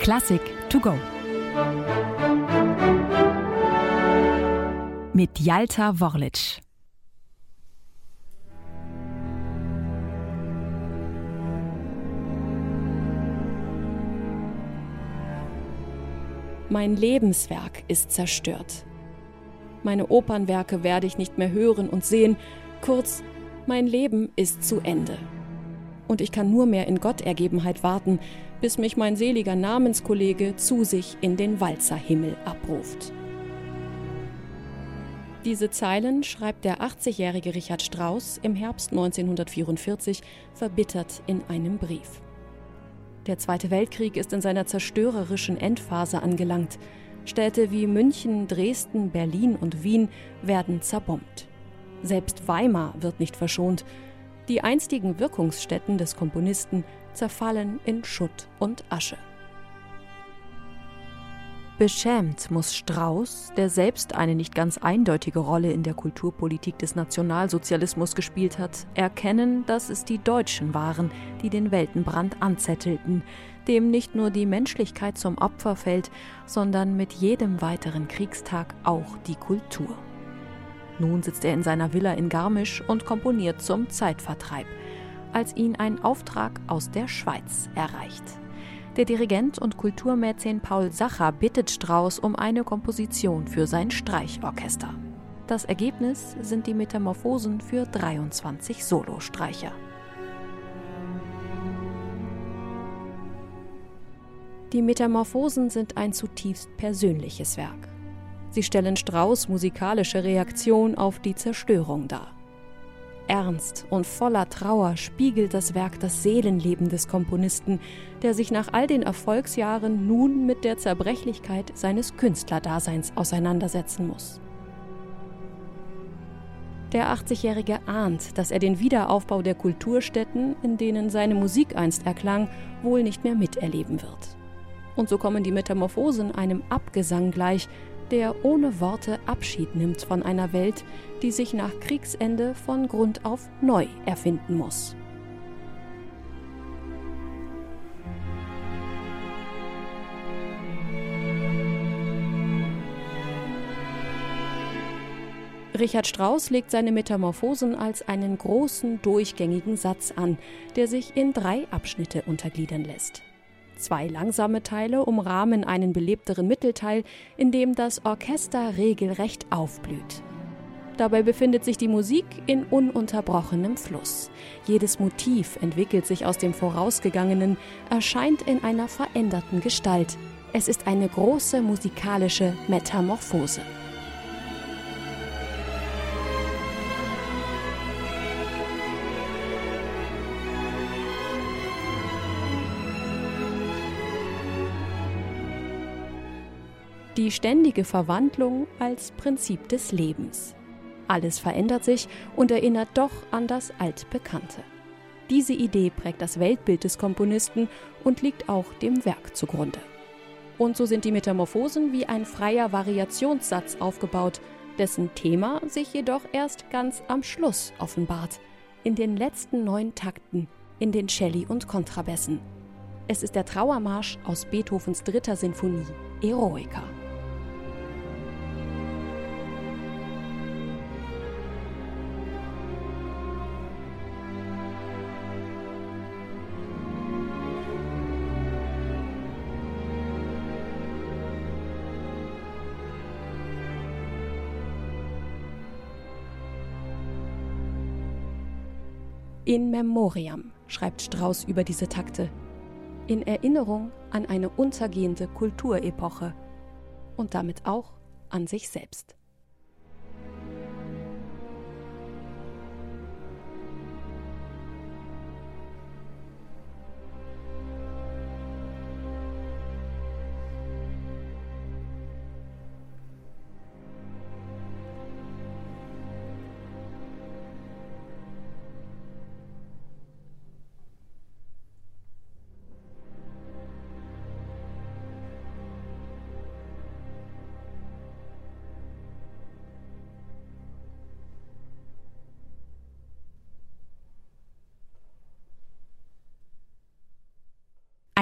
Klassik to go. Mit Jalta Worlic. Mein Lebenswerk ist zerstört. Meine Opernwerke werde ich nicht mehr hören und sehen. Kurz, mein Leben ist zu Ende. Und ich kann nur mehr in Gottergebenheit warten, bis mich mein seliger Namenskollege zu sich in den Walzerhimmel abruft. Diese Zeilen schreibt der 80-jährige Richard Strauss im Herbst 1944 verbittert in einem Brief. Der Zweite Weltkrieg ist in seiner zerstörerischen Endphase angelangt. Städte wie München, Dresden, Berlin und Wien werden zerbombt. Selbst Weimar wird nicht verschont. Die einstigen Wirkungsstätten des Komponisten zerfallen in Schutt und Asche. Beschämt muss Strauß, der selbst eine nicht ganz eindeutige Rolle in der Kulturpolitik des Nationalsozialismus gespielt hat, erkennen, dass es die Deutschen waren, die den Weltenbrand anzettelten, dem nicht nur die Menschlichkeit zum Opfer fällt, sondern mit jedem weiteren Kriegstag auch die Kultur. Nun sitzt er in seiner Villa in Garmisch und komponiert zum Zeitvertreib, als ihn ein Auftrag aus der Schweiz erreicht. Der Dirigent und Kulturmäzen Paul Sacher bittet Strauss um eine Komposition für sein Streichorchester. Das Ergebnis sind die Metamorphosen für 23 Solostreicher. Die Metamorphosen sind ein zutiefst persönliches Werk. Sie stellen Strauss musikalische Reaktion auf die Zerstörung dar. Ernst und voller Trauer spiegelt das Werk das Seelenleben des Komponisten, der sich nach all den Erfolgsjahren nun mit der Zerbrechlichkeit seines Künstlerdaseins auseinandersetzen muss. Der 80-Jährige ahnt, dass er den Wiederaufbau der Kulturstätten, in denen seine Musik einst erklang, wohl nicht mehr miterleben wird. Und so kommen die Metamorphosen einem Abgesang gleich, der ohne Worte Abschied nimmt von einer Welt, die sich nach Kriegsende von Grund auf neu erfinden muss. Richard Strauss legt seine Metamorphosen als einen großen, durchgängigen Satz an, der sich in drei Abschnitte untergliedern lässt. Zwei langsame Teile umrahmen einen belebteren Mittelteil, in dem das Orchester regelrecht aufblüht. Dabei befindet sich die Musik in ununterbrochenem Fluss. Jedes Motiv entwickelt sich aus dem Vorausgegangenen, erscheint in einer veränderten Gestalt. Es ist eine große musikalische Metamorphose. Die ständige Verwandlung als Prinzip des Lebens. Alles verändert sich und erinnert doch an das Altbekannte. Diese Idee prägt das Weltbild des Komponisten und liegt auch dem Werk zugrunde. Und so sind die Metamorphosen wie ein freier Variationssatz aufgebaut, dessen Thema sich jedoch erst ganz am Schluss offenbart, in den letzten neun Takten, in den Celli und Kontrabässen. Es ist der Trauermarsch aus Beethovens dritter Sinfonie, Eroica. In Memoriam schreibt Strauss über diese Takte. In Erinnerung an eine untergehende Kulturepoche und damit auch an sich selbst.